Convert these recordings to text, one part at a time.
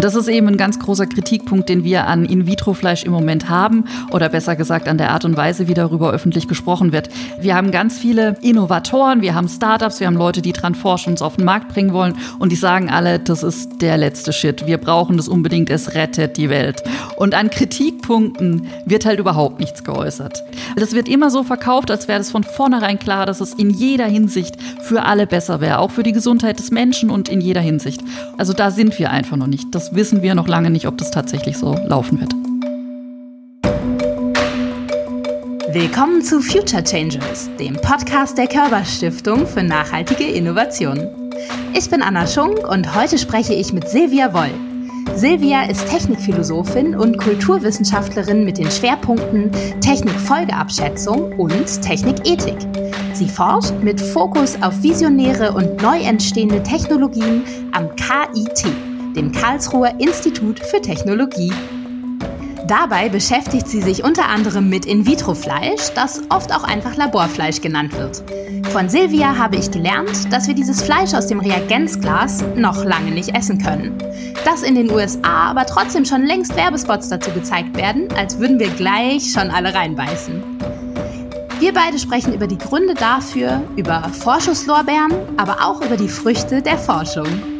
Das ist eben ein ganz großer Kritikpunkt, den wir an In-vitro-Fleisch im Moment haben oder besser gesagt an der Art und Weise, wie darüber öffentlich gesprochen wird. Wir haben ganz viele Innovatoren, wir haben Startups, wir haben Leute, die dran forschen, uns auf den Markt bringen wollen und die sagen alle, das ist der letzte Shit. Wir brauchen das unbedingt, es rettet die Welt. Und an Kritikpunkten wird halt überhaupt nichts geäußert. Das wird immer so verkauft, als wäre es von vornherein klar, dass es in jeder Hinsicht für alle besser wäre, auch für die Gesundheit des Menschen und in jeder Hinsicht. Also da sind wir einfach noch nicht. Das wissen wir noch lange nicht, ob das tatsächlich so laufen wird. Willkommen zu Future Changers, dem Podcast der Körperstiftung für nachhaltige Innovationen. Ich bin Anna Schunk und heute spreche ich mit Silvia Woll. Silvia ist Technikphilosophin und Kulturwissenschaftlerin mit den Schwerpunkten Technikfolgeabschätzung und Technikethik. Sie forscht mit Fokus auf visionäre und neu entstehende Technologien am KIT, dem Karlsruher Institut für Technologie. Dabei beschäftigt sie sich unter anderem mit In-vitro-Fleisch, das oft auch einfach Laborfleisch genannt wird. Von Silvia habe ich gelernt, dass wir dieses Fleisch aus dem Reagenzglas noch lange nicht essen können. Dass in den USA aber trotzdem schon längst Werbespots dazu gezeigt werden, als würden wir gleich schon alle reinbeißen. Wir beide sprechen über die Gründe dafür, über Vorschusslorbeeren, aber auch über die Früchte der Forschung.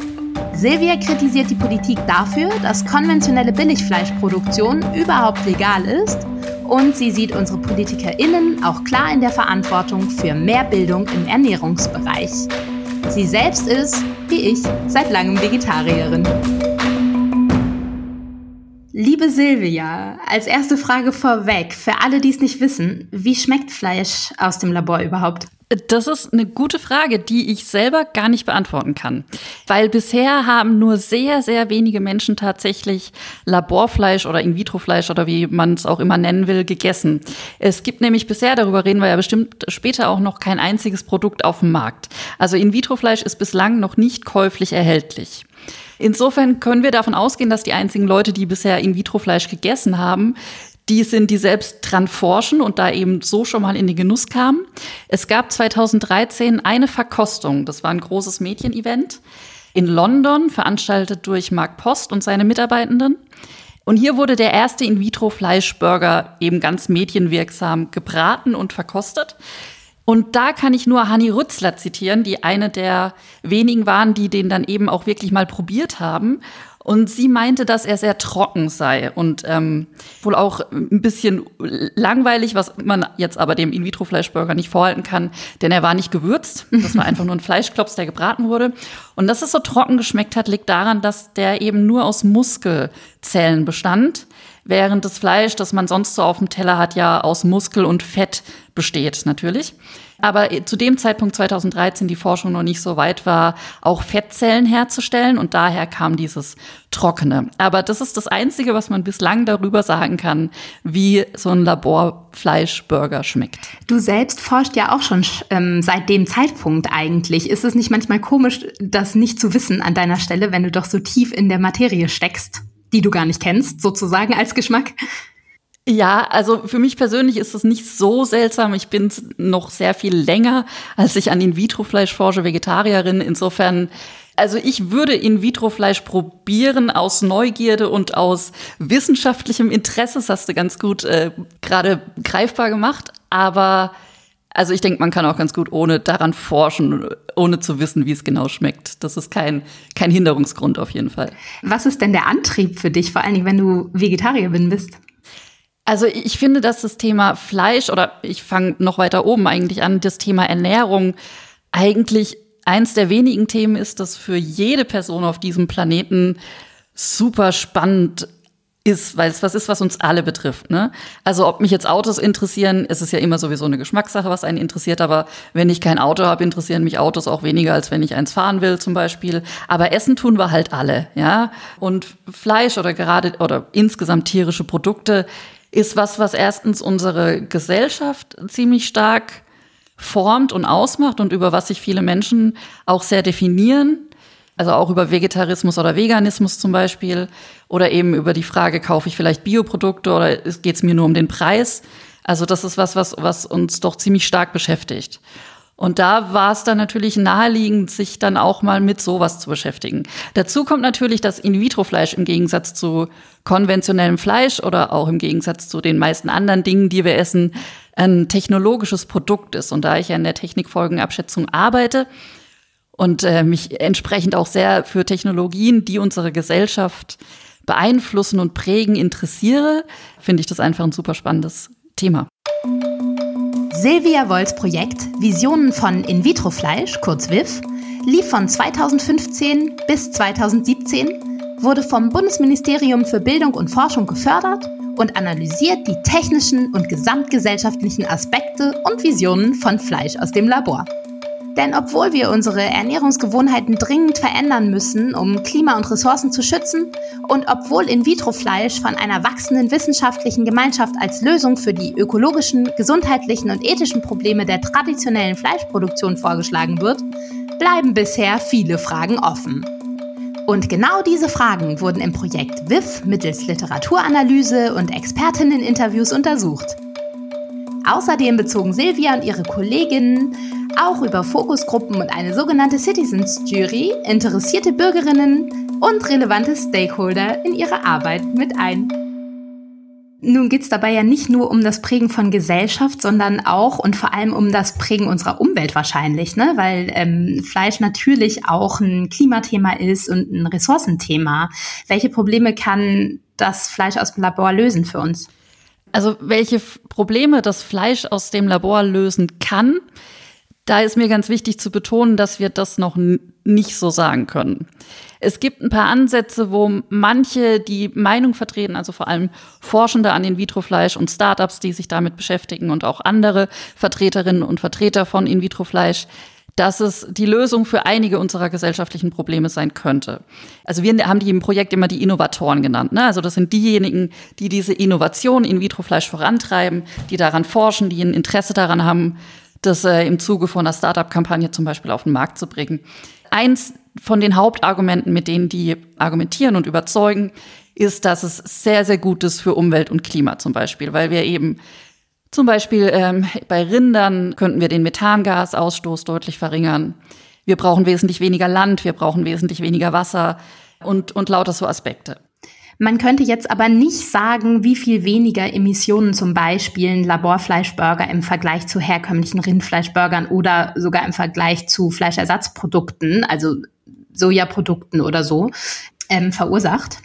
Silvia kritisiert die Politik dafür, dass konventionelle Billigfleischproduktion überhaupt legal ist und sie sieht unsere PolitikerInnen auch klar in der Verantwortung für mehr Bildung im Ernährungsbereich. Sie selbst ist, wie ich, seit langem Vegetarierin. Liebe Silvia, als erste Frage vorweg, für alle, die es nicht wissen, wie schmeckt Fleisch aus dem Labor überhaupt? Das ist eine gute Frage, die ich selber gar nicht beantworten kann. Weil bisher haben nur sehr, sehr wenige Menschen tatsächlich Laborfleisch oder In-vitro-Fleisch oder wie man es auch immer nennen will, gegessen. Es gibt nämlich bisher, darüber reden wir ja bestimmt später auch noch, kein einziges Produkt auf dem Markt. Also In-vitro-Fleisch ist bislang noch nicht käuflich erhältlich. Insofern können wir davon ausgehen, dass die einzigen Leute, die bisher In-vitro-Fleisch gegessen haben, die sind, die selbst dran forschen und da eben so schon mal in den Genuss kamen. Es gab 2013 eine Verkostung. Das war ein großes Mädchen-Event in London, veranstaltet durch Mark Post und seine Mitarbeitenden. Und hier wurde der erste In-vitro-Fleischburger eben ganz medienwirksam gebraten und verkostet. Und da kann ich nur Hanni Rützler zitieren, die eine der wenigen waren, die den dann eben auch wirklich mal probiert haben und sie meinte, dass er sehr trocken sei und ähm, wohl auch ein bisschen langweilig, was man jetzt aber dem In-vitro-Fleischburger nicht vorhalten kann, denn er war nicht gewürzt. Das war einfach nur ein Fleischklops, der gebraten wurde. Und dass es so trocken geschmeckt hat, liegt daran, dass der eben nur aus Muskelzellen bestand während das Fleisch, das man sonst so auf dem Teller hat, ja aus Muskel und Fett besteht natürlich. Aber zu dem Zeitpunkt 2013 die Forschung noch nicht so weit war, auch Fettzellen herzustellen und daher kam dieses Trockene. Aber das ist das Einzige, was man bislang darüber sagen kann, wie so ein Laborfleischburger schmeckt. Du selbst forscht ja auch schon ähm, seit dem Zeitpunkt eigentlich. Ist es nicht manchmal komisch, das nicht zu wissen an deiner Stelle, wenn du doch so tief in der Materie steckst, die du gar nicht kennst, sozusagen als Geschmack? Ja, also für mich persönlich ist es nicht so seltsam. Ich bin noch sehr viel länger, als ich an In-vitro-Fleisch forsche, Vegetarierin. Insofern, also ich würde In-vitro-Fleisch probieren aus Neugierde und aus wissenschaftlichem Interesse. Das hast du ganz gut äh, gerade greifbar gemacht. Aber also ich denke, man kann auch ganz gut ohne daran forschen, ohne zu wissen, wie es genau schmeckt. Das ist kein, kein Hinderungsgrund auf jeden Fall. Was ist denn der Antrieb für dich, vor allen Dingen, wenn du Vegetarierin bist? Also ich finde, dass das Thema Fleisch oder ich fange noch weiter oben eigentlich an, das Thema Ernährung eigentlich eins der wenigen Themen ist, das für jede Person auf diesem Planeten super spannend ist, weil es was ist, was uns alle betrifft. Ne? Also ob mich jetzt Autos interessieren, ist es ja immer sowieso eine Geschmackssache, was einen interessiert. Aber wenn ich kein Auto habe, interessieren mich Autos auch weniger, als wenn ich eins fahren will zum Beispiel. Aber Essen tun wir halt alle, ja. Und Fleisch oder gerade oder insgesamt tierische Produkte ist was, was erstens unsere Gesellschaft ziemlich stark formt und ausmacht und über was sich viele Menschen auch sehr definieren. Also auch über Vegetarismus oder Veganismus zum Beispiel. Oder eben über die Frage, kaufe ich vielleicht Bioprodukte oder geht es mir nur um den Preis? Also das ist was, was, was uns doch ziemlich stark beschäftigt. Und da war es dann natürlich naheliegend, sich dann auch mal mit sowas zu beschäftigen. Dazu kommt natürlich, dass In-vitro-Fleisch im Gegensatz zu konventionellem Fleisch oder auch im Gegensatz zu den meisten anderen Dingen, die wir essen, ein technologisches Produkt ist. Und da ich ja in der Technikfolgenabschätzung arbeite und äh, mich entsprechend auch sehr für Technologien, die unsere Gesellschaft beeinflussen und prägen, interessiere, finde ich das einfach ein super spannendes Thema. Silvia Wolls Projekt Visionen von In-vitro-Fleisch, kurz WIF, lief von 2015 bis 2017, wurde vom Bundesministerium für Bildung und Forschung gefördert und analysiert die technischen und gesamtgesellschaftlichen Aspekte und Visionen von Fleisch aus dem Labor. Denn obwohl wir unsere Ernährungsgewohnheiten dringend verändern müssen, um Klima und Ressourcen zu schützen, und obwohl In-vitro-Fleisch von einer wachsenden wissenschaftlichen Gemeinschaft als Lösung für die ökologischen, gesundheitlichen und ethischen Probleme der traditionellen Fleischproduktion vorgeschlagen wird, bleiben bisher viele Fragen offen. Und genau diese Fragen wurden im Projekt WIF mittels Literaturanalyse und Expertinneninterviews untersucht. Außerdem bezogen Silvia und ihre Kolleginnen auch über Fokusgruppen und eine sogenannte Citizens Jury interessierte Bürgerinnen und relevante Stakeholder in ihre Arbeit mit ein. Nun geht es dabei ja nicht nur um das Prägen von Gesellschaft, sondern auch und vor allem um das Prägen unserer Umwelt wahrscheinlich, ne? weil ähm, Fleisch natürlich auch ein Klimathema ist und ein Ressourcenthema. Welche Probleme kann das Fleisch aus dem Labor lösen für uns? Also welche Probleme das Fleisch aus dem Labor lösen kann, da ist mir ganz wichtig zu betonen, dass wir das noch nicht so sagen können. Es gibt ein paar Ansätze, wo manche die Meinung vertreten, also vor allem Forschende an In-vitro-Fleisch und Startups, die sich damit beschäftigen und auch andere Vertreterinnen und Vertreter von In-vitro-Fleisch, dass es die Lösung für einige unserer gesellschaftlichen Probleme sein könnte. Also wir haben die im Projekt immer die Innovatoren genannt. Ne? Also das sind diejenigen, die diese Innovation In-vitro-Fleisch vorantreiben, die daran forschen, die ein Interesse daran haben, das äh, im Zuge von einer Startup-Kampagne zum Beispiel auf den Markt zu bringen. Eins von den Hauptargumenten, mit denen die argumentieren und überzeugen, ist, dass es sehr, sehr gut ist für Umwelt und Klima zum Beispiel, weil wir eben zum Beispiel ähm, bei Rindern könnten wir den Methangasausstoß deutlich verringern. Wir brauchen wesentlich weniger Land, wir brauchen wesentlich weniger Wasser und, und lauter so Aspekte. Man könnte jetzt aber nicht sagen, wie viel weniger Emissionen zum Beispiel ein Laborfleischburger im Vergleich zu herkömmlichen Rindfleischburgern oder sogar im Vergleich zu Fleischersatzprodukten, also Sojaprodukten oder so, ähm, verursacht.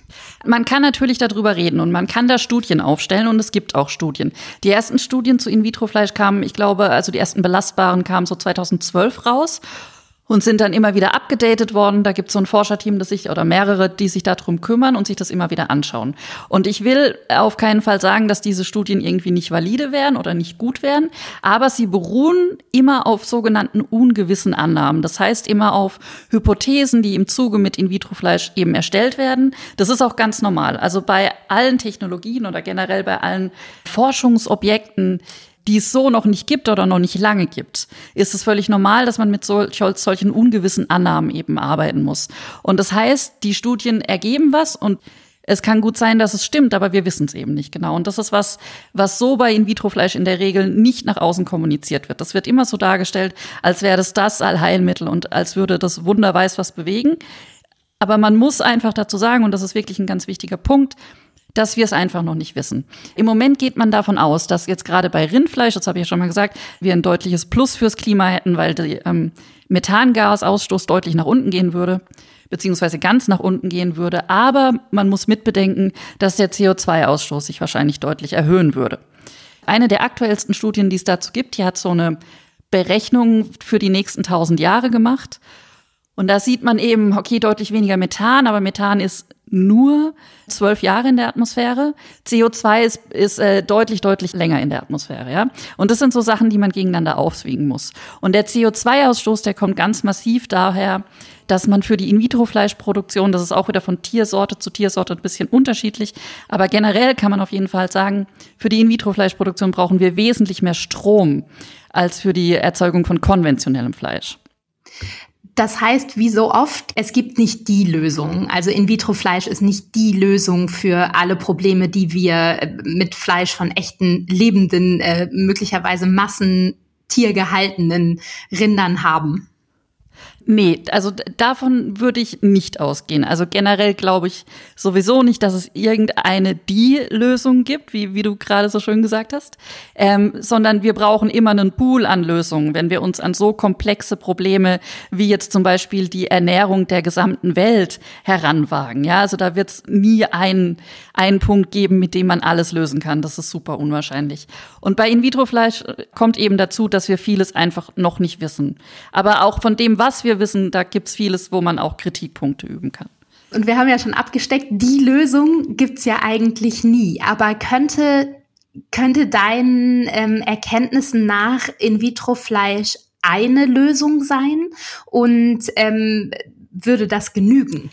Man kann natürlich darüber reden und man kann da Studien aufstellen und es gibt auch Studien. Die ersten Studien zu In-vitro-Fleisch kamen, ich glaube, also die ersten belastbaren kamen so 2012 raus und sind dann immer wieder abgedatet worden. Da gibt es so ein Forscherteam, das sich oder mehrere, die sich darum kümmern und sich das immer wieder anschauen. Und ich will auf keinen Fall sagen, dass diese Studien irgendwie nicht valide wären oder nicht gut wären, aber sie beruhen immer auf sogenannten ungewissen Annahmen. Das heißt immer auf Hypothesen, die im Zuge mit In-vitro-Fleisch eben erstellt werden. Das ist auch ganz normal. Also bei allen Technologien oder generell bei allen Forschungsobjekten die es so noch nicht gibt oder noch nicht lange gibt, ist es völlig normal, dass man mit solch, solchen ungewissen Annahmen eben arbeiten muss. Und das heißt, die Studien ergeben was und es kann gut sein, dass es stimmt, aber wir wissen es eben nicht genau. Und das ist was, was so bei In-vitro-Fleisch in der Regel nicht nach außen kommuniziert wird. Das wird immer so dargestellt, als wäre das das Allheilmittel und als würde das Wunder weiß was bewegen. Aber man muss einfach dazu sagen, und das ist wirklich ein ganz wichtiger Punkt, dass wir es einfach noch nicht wissen. Im Moment geht man davon aus, dass jetzt gerade bei Rindfleisch, das habe ich ja schon mal gesagt, wir ein deutliches Plus fürs Klima hätten, weil der ähm, Methangasausstoß deutlich nach unten gehen würde, beziehungsweise ganz nach unten gehen würde. Aber man muss mitbedenken, dass der CO2-Ausstoß sich wahrscheinlich deutlich erhöhen würde. Eine der aktuellsten Studien, die es dazu gibt, die hat so eine Berechnung für die nächsten 1000 Jahre gemacht. Und da sieht man eben, okay, deutlich weniger Methan, aber Methan ist nur zwölf Jahre in der Atmosphäre. CO2 ist, ist äh, deutlich, deutlich länger in der Atmosphäre, ja. Und das sind so Sachen, die man gegeneinander aufwiegen muss. Und der CO2-Ausstoß, der kommt ganz massiv daher, dass man für die In-vitro-Fleischproduktion, das ist auch wieder von Tiersorte zu Tiersorte ein bisschen unterschiedlich, aber generell kann man auf jeden Fall sagen, für die In-vitro-Fleischproduktion brauchen wir wesentlich mehr Strom als für die Erzeugung von konventionellem Fleisch. Das heißt, wie so oft, es gibt nicht die Lösung. Also In-vitro-Fleisch ist nicht die Lösung für alle Probleme, die wir äh, mit Fleisch von echten lebenden, äh, möglicherweise Massen tiergehaltenen Rindern haben. Nee, also davon würde ich nicht ausgehen. Also generell glaube ich sowieso nicht, dass es irgendeine die Lösung gibt, wie, wie du gerade so schön gesagt hast, ähm, sondern wir brauchen immer einen Pool an Lösungen, wenn wir uns an so komplexe Probleme wie jetzt zum Beispiel die Ernährung der gesamten Welt heranwagen. Ja, also da wird es nie einen, einen Punkt geben, mit dem man alles lösen kann. Das ist super unwahrscheinlich. Und bei In-vitro-Fleisch kommt eben dazu, dass wir vieles einfach noch nicht wissen. Aber auch von dem, was wir wir wissen, da gibt es vieles, wo man auch Kritikpunkte üben kann. Und wir haben ja schon abgesteckt, die Lösung gibt es ja eigentlich nie. Aber könnte, könnte deinen ähm, Erkenntnissen nach In-vitro-Fleisch eine Lösung sein? Und ähm, würde das genügen?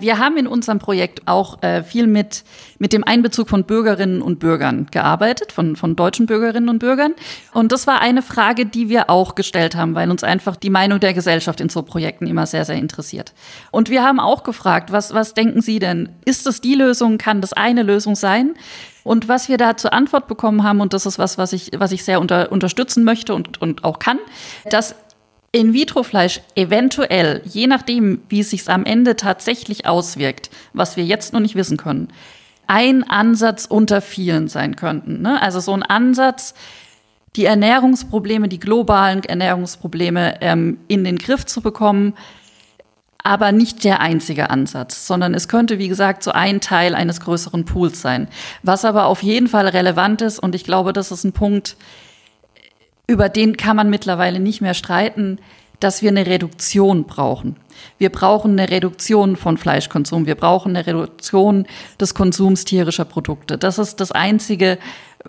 Wir haben in unserem Projekt auch äh, viel mit, mit dem Einbezug von Bürgerinnen und Bürgern gearbeitet, von, von deutschen Bürgerinnen und Bürgern. Und das war eine Frage, die wir auch gestellt haben, weil uns einfach die Meinung der Gesellschaft in so Projekten immer sehr, sehr interessiert. Und wir haben auch gefragt, was, was denken Sie denn? Ist das die Lösung? Kann das eine Lösung sein? Und was wir da zur Antwort bekommen haben, und das ist was, was ich, was ich sehr unter, unterstützen möchte und, und auch kann, dass in-vitro-Fleisch eventuell, je nachdem, wie es sich am Ende tatsächlich auswirkt, was wir jetzt noch nicht wissen können, ein Ansatz unter vielen sein könnten. Ne? Also so ein Ansatz, die Ernährungsprobleme, die globalen Ernährungsprobleme ähm, in den Griff zu bekommen, aber nicht der einzige Ansatz, sondern es könnte, wie gesagt, so ein Teil eines größeren Pools sein. Was aber auf jeden Fall relevant ist, und ich glaube, das ist ein Punkt, über den kann man mittlerweile nicht mehr streiten, dass wir eine Reduktion brauchen. Wir brauchen eine Reduktion von Fleischkonsum. Wir brauchen eine Reduktion des Konsums tierischer Produkte. Das ist das Einzige,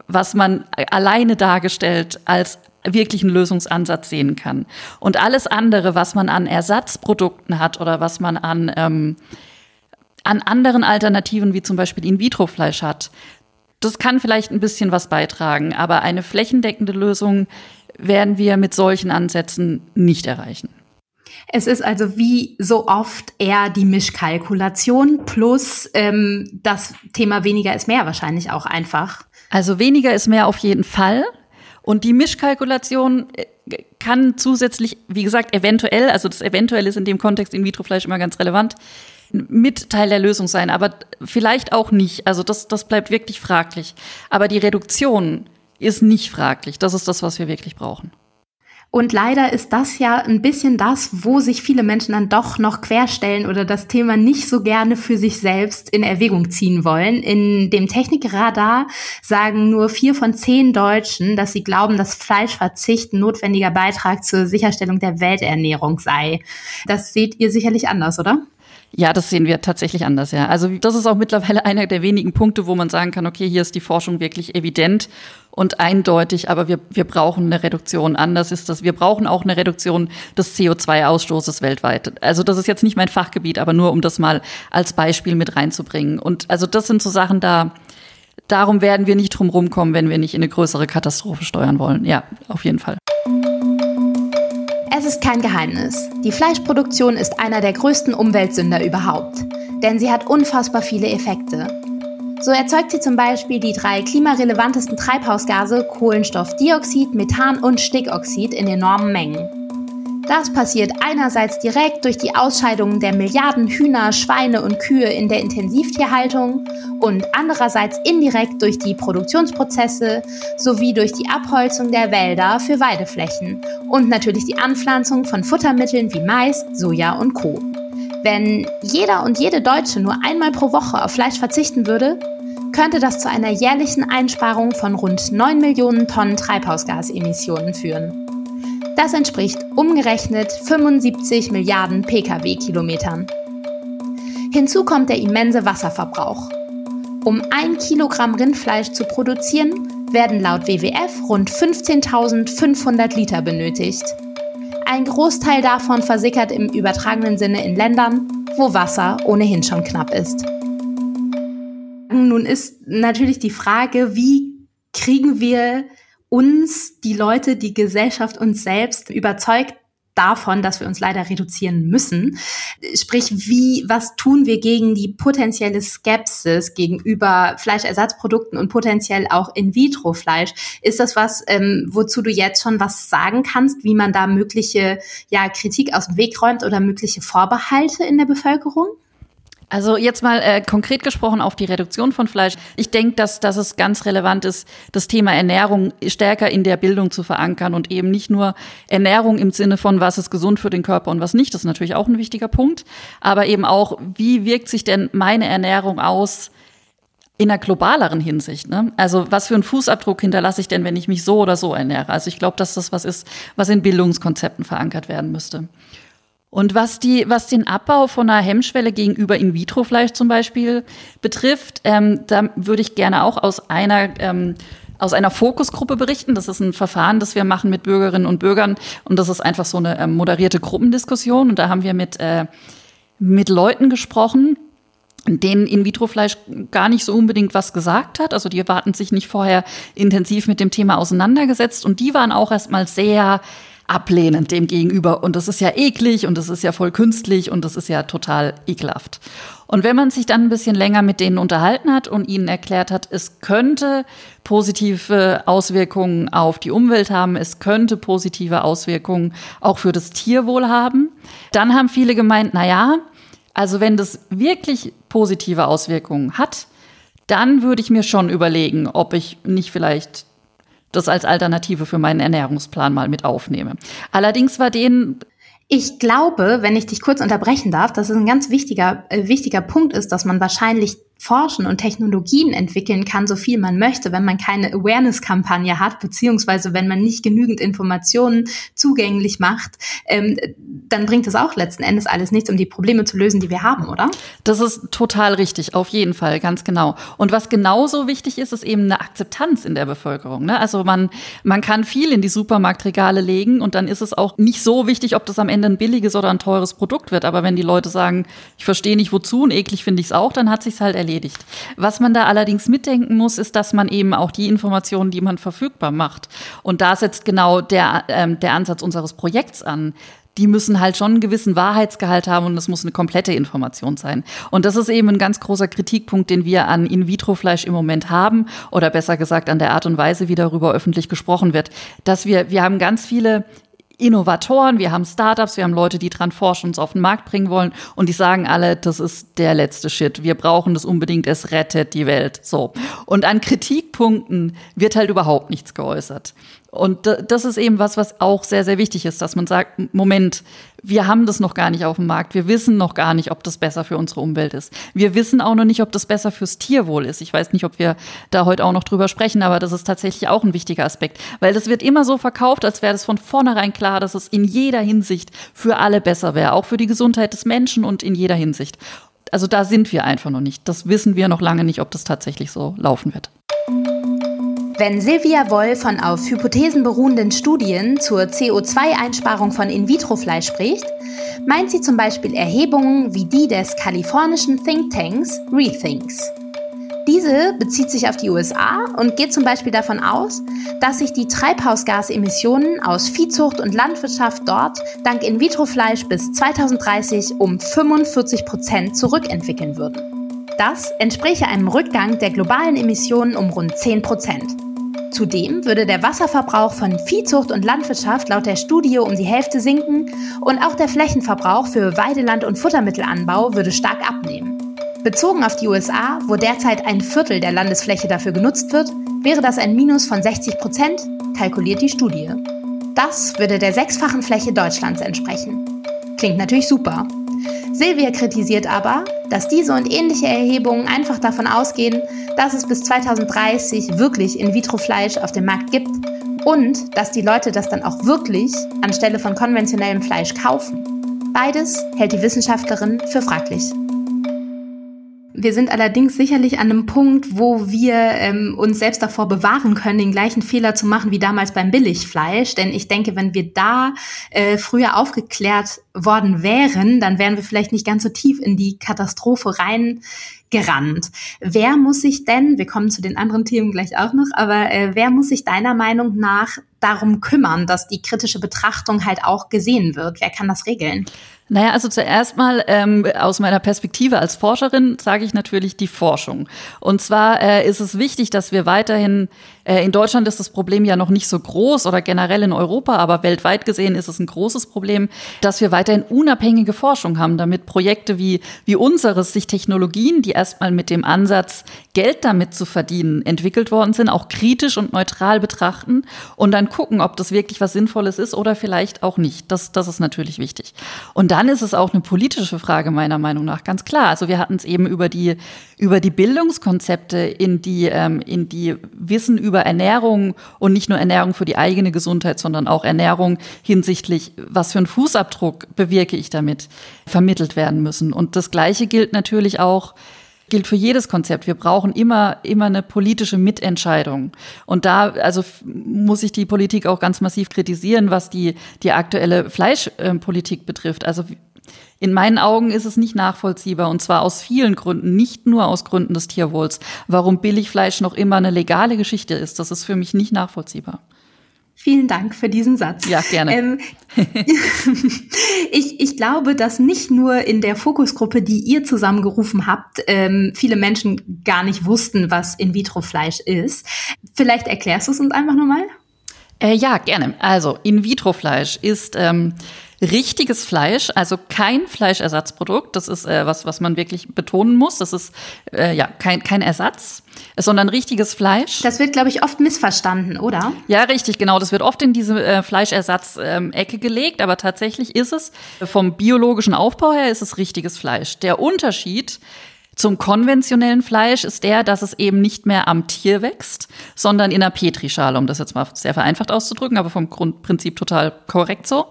was man alleine dargestellt als wirklichen Lösungsansatz sehen kann. Und alles andere, was man an Ersatzprodukten hat oder was man an, ähm, an anderen Alternativen wie zum Beispiel In-vitro-Fleisch hat, das kann vielleicht ein bisschen was beitragen, aber eine flächendeckende Lösung werden wir mit solchen Ansätzen nicht erreichen. Es ist also wie so oft eher die Mischkalkulation plus ähm, das Thema weniger ist mehr wahrscheinlich auch einfach. Also weniger ist mehr auf jeden Fall. Und die Mischkalkulation äh, kann zusätzlich, wie gesagt, eventuell, also das eventuell ist in dem Kontext in Vitrofleisch immer ganz relevant, mit Teil der Lösung sein, aber vielleicht auch nicht. Also das, das bleibt wirklich fraglich. Aber die Reduktion ist nicht fraglich. Das ist das, was wir wirklich brauchen. Und leider ist das ja ein bisschen das, wo sich viele Menschen dann doch noch querstellen oder das Thema nicht so gerne für sich selbst in Erwägung ziehen wollen. In dem Technikradar sagen nur vier von zehn Deutschen, dass sie glauben, dass Fleischverzicht ein notwendiger Beitrag zur Sicherstellung der Welternährung sei. Das seht ihr sicherlich anders, oder? Ja, das sehen wir tatsächlich anders, ja. Also das ist auch mittlerweile einer der wenigen Punkte, wo man sagen kann, okay, hier ist die Forschung wirklich evident und eindeutig, aber wir, wir brauchen eine Reduktion. Anders ist das, wir brauchen auch eine Reduktion des CO2-Ausstoßes weltweit. Also das ist jetzt nicht mein Fachgebiet, aber nur um das mal als Beispiel mit reinzubringen. Und also das sind so Sachen da, darum werden wir nicht drum rumkommen, wenn wir nicht in eine größere Katastrophe steuern wollen. Ja, auf jeden Fall. Ist kein Geheimnis. Die Fleischproduktion ist einer der größten Umweltsünder überhaupt, denn sie hat unfassbar viele Effekte. So erzeugt sie zum Beispiel die drei klimarelevantesten Treibhausgase Kohlenstoffdioxid, Methan und Stickoxid in enormen Mengen. Das passiert einerseits direkt durch die Ausscheidungen der Milliarden Hühner, Schweine und Kühe in der Intensivtierhaltung und andererseits indirekt durch die Produktionsprozesse sowie durch die Abholzung der Wälder für Weideflächen und natürlich die Anpflanzung von Futtermitteln wie Mais, Soja und Co. Wenn jeder und jede Deutsche nur einmal pro Woche auf Fleisch verzichten würde, könnte das zu einer jährlichen Einsparung von rund 9 Millionen Tonnen Treibhausgasemissionen führen. Das entspricht umgerechnet 75 Milliarden Pkw-Kilometern. Hinzu kommt der immense Wasserverbrauch. Um ein Kilogramm Rindfleisch zu produzieren, werden laut WWF rund 15.500 Liter benötigt. Ein Großteil davon versickert im übertragenen Sinne in Ländern, wo Wasser ohnehin schon knapp ist. Nun ist natürlich die Frage, wie kriegen wir uns, die Leute, die Gesellschaft uns selbst überzeugt davon, dass wir uns leider reduzieren müssen. Sprich, wie, was tun wir gegen die potenzielle Skepsis gegenüber Fleischersatzprodukten und potenziell auch In-vitro-Fleisch? Ist das was, ähm, wozu du jetzt schon was sagen kannst, wie man da mögliche ja, Kritik aus dem Weg räumt oder mögliche Vorbehalte in der Bevölkerung? Also jetzt mal äh, konkret gesprochen auf die Reduktion von Fleisch. Ich denke, dass, dass es ganz relevant ist, das Thema Ernährung stärker in der Bildung zu verankern und eben nicht nur Ernährung im Sinne von, was ist gesund für den Körper und was nicht. Das ist natürlich auch ein wichtiger Punkt. Aber eben auch, wie wirkt sich denn meine Ernährung aus in einer globaleren Hinsicht. Ne? Also was für einen Fußabdruck hinterlasse ich denn, wenn ich mich so oder so ernähre? Also ich glaube, dass das was ist, was in Bildungskonzepten verankert werden müsste. Und was die, was den Abbau von einer Hemmschwelle gegenüber In-vitro-Fleisch zum Beispiel betrifft, ähm, da würde ich gerne auch aus einer ähm, aus einer Fokusgruppe berichten. Das ist ein Verfahren, das wir machen mit Bürgerinnen und Bürgern. Und das ist einfach so eine ähm, moderierte Gruppendiskussion. Und da haben wir mit, äh, mit Leuten gesprochen, denen In-vitro-Fleisch gar nicht so unbedingt was gesagt hat. Also die warten sich nicht vorher intensiv mit dem Thema auseinandergesetzt. Und die waren auch erstmal sehr ablehnend dem gegenüber. Und das ist ja eklig und das ist ja voll künstlich und das ist ja total ekelhaft. Und wenn man sich dann ein bisschen länger mit denen unterhalten hat und ihnen erklärt hat, es könnte positive Auswirkungen auf die Umwelt haben, es könnte positive Auswirkungen auch für das Tierwohl haben, dann haben viele gemeint, na ja, also wenn das wirklich positive Auswirkungen hat, dann würde ich mir schon überlegen, ob ich nicht vielleicht das als Alternative für meinen Ernährungsplan mal mit aufnehme. Allerdings war denen ich glaube, wenn ich dich kurz unterbrechen darf, dass es ein ganz wichtiger, äh, wichtiger Punkt ist, dass man wahrscheinlich forschen und Technologien entwickeln kann, so viel man möchte, wenn man keine Awareness-Kampagne hat, beziehungsweise wenn man nicht genügend Informationen zugänglich macht, ähm, dann bringt es auch letzten Endes alles nichts, um die Probleme zu lösen, die wir haben, oder? Das ist total richtig, auf jeden Fall, ganz genau. Und was genauso wichtig ist, ist eben eine Akzeptanz in der Bevölkerung. Ne? Also man, man kann viel in die Supermarktregale legen und dann ist es auch nicht so wichtig, ob das am Ende ein billiges oder ein teures Produkt wird. Aber wenn die Leute sagen, ich verstehe nicht wozu und eklig finde ich es auch, dann hat sich's halt erledigt erledigt. Was man da allerdings mitdenken muss, ist, dass man eben auch die Informationen, die man verfügbar macht. Und da setzt genau der, ähm, der Ansatz unseres Projekts an die müssen halt schon einen gewissen Wahrheitsgehalt haben und es muss eine komplette Information sein. Und das ist eben ein ganz großer Kritikpunkt, den wir an In-vitro-Fleisch im Moment haben oder besser gesagt an der Art und Weise, wie darüber öffentlich gesprochen wird, dass wir, wir haben ganz viele Innovatoren, wir haben Startups, wir haben Leute, die dran forschen, uns auf den Markt bringen wollen und die sagen alle, das ist der letzte Shit. Wir brauchen das unbedingt, es rettet die Welt. So. Und an Kritikpunkten wird halt überhaupt nichts geäußert. Und das ist eben was, was auch sehr, sehr wichtig ist, dass man sagt, Moment, wir haben das noch gar nicht auf dem Markt. Wir wissen noch gar nicht, ob das besser für unsere Umwelt ist. Wir wissen auch noch nicht, ob das besser fürs Tierwohl ist. Ich weiß nicht, ob wir da heute auch noch drüber sprechen, aber das ist tatsächlich auch ein wichtiger Aspekt. Weil das wird immer so verkauft, als wäre das von vornherein klar, dass es in jeder Hinsicht für alle besser wäre. Auch für die Gesundheit des Menschen und in jeder Hinsicht. Also da sind wir einfach noch nicht. Das wissen wir noch lange nicht, ob das tatsächlich so laufen wird. Wenn Silvia Woll von auf Hypothesen beruhenden Studien zur CO2-Einsparung von In-vitro-Fleisch spricht, meint sie zum Beispiel Erhebungen wie die des kalifornischen Thinktanks Rethinks. Diese bezieht sich auf die USA und geht zum Beispiel davon aus, dass sich die Treibhausgasemissionen aus Viehzucht und Landwirtschaft dort dank In-vitro-Fleisch bis 2030 um 45 Prozent zurückentwickeln würden. Das entspräche einem Rückgang der globalen Emissionen um rund 10 Prozent. Zudem würde der Wasserverbrauch von Viehzucht und Landwirtschaft laut der Studie um die Hälfte sinken und auch der Flächenverbrauch für Weideland und Futtermittelanbau würde stark abnehmen. Bezogen auf die USA, wo derzeit ein Viertel der Landesfläche dafür genutzt wird, wäre das ein Minus von 60 Prozent, kalkuliert die Studie. Das würde der sechsfachen Fläche Deutschlands entsprechen. Klingt natürlich super. Silvia kritisiert aber, dass diese und ähnliche Erhebungen einfach davon ausgehen, dass es bis 2030 wirklich In-vitro-Fleisch auf dem Markt gibt und dass die Leute das dann auch wirklich anstelle von konventionellem Fleisch kaufen. Beides hält die Wissenschaftlerin für fraglich. Wir sind allerdings sicherlich an einem Punkt, wo wir ähm, uns selbst davor bewahren können, den gleichen Fehler zu machen wie damals beim Billigfleisch. Denn ich denke, wenn wir da äh, früher aufgeklärt worden wären, dann wären wir vielleicht nicht ganz so tief in die Katastrophe rein gerannt. Wer muss sich denn, wir kommen zu den anderen Themen gleich auch noch, aber äh, wer muss sich deiner Meinung nach darum kümmern, dass die kritische Betrachtung halt auch gesehen wird? Wer kann das regeln? Naja, also zuerst mal ähm, aus meiner Perspektive als Forscherin sage ich natürlich die Forschung. Und zwar äh, ist es wichtig, dass wir weiterhin, in Deutschland ist das Problem ja noch nicht so groß oder generell in Europa, aber weltweit gesehen ist es ein großes Problem, dass wir weiterhin unabhängige Forschung haben, damit Projekte wie, wie unseres sich Technologien, die erstmal mit dem Ansatz, Geld damit zu verdienen, entwickelt worden sind, auch kritisch und neutral betrachten und dann gucken, ob das wirklich was Sinnvolles ist oder vielleicht auch nicht. Das, das ist natürlich wichtig. Und dann ist es auch eine politische Frage meiner Meinung nach, ganz klar. Also wir hatten es eben über die, über die Bildungskonzepte in die, ähm, in die Wissen über Ernährung und nicht nur Ernährung für die eigene Gesundheit, sondern auch Ernährung hinsichtlich, was für einen Fußabdruck bewirke ich damit, vermittelt werden müssen. Und das Gleiche gilt natürlich auch gilt für jedes Konzept. Wir brauchen immer, immer eine politische Mitentscheidung. Und da, also muss ich die Politik auch ganz massiv kritisieren, was die, die aktuelle Fleischpolitik betrifft. Also in meinen Augen ist es nicht nachvollziehbar und zwar aus vielen Gründen, nicht nur aus Gründen des Tierwohls, warum Billigfleisch noch immer eine legale Geschichte ist. Das ist für mich nicht nachvollziehbar. Vielen Dank für diesen Satz. Ja, gerne. Ähm, ich, ich glaube, dass nicht nur in der Fokusgruppe, die ihr zusammengerufen habt, ähm, viele Menschen gar nicht wussten, was In-vitro-Fleisch ist. Vielleicht erklärst du es uns einfach nochmal? Äh, ja, gerne. Also In-vitro-Fleisch ist ähm, richtiges Fleisch, also kein Fleischersatzprodukt. Das ist äh, was, was man wirklich betonen muss. Das ist äh, ja kein, kein Ersatz, sondern richtiges Fleisch. Das wird, glaube ich, oft missverstanden, oder? Ja, richtig, genau. Das wird oft in diese äh, Fleischersatz-Ecke ähm, gelegt, aber tatsächlich ist es vom biologischen Aufbau her ist es richtiges Fleisch. Der Unterschied zum konventionellen Fleisch ist der, dass es eben nicht mehr am Tier wächst, sondern in einer Petrischale, um das jetzt mal sehr vereinfacht auszudrücken, aber vom Grundprinzip total korrekt so.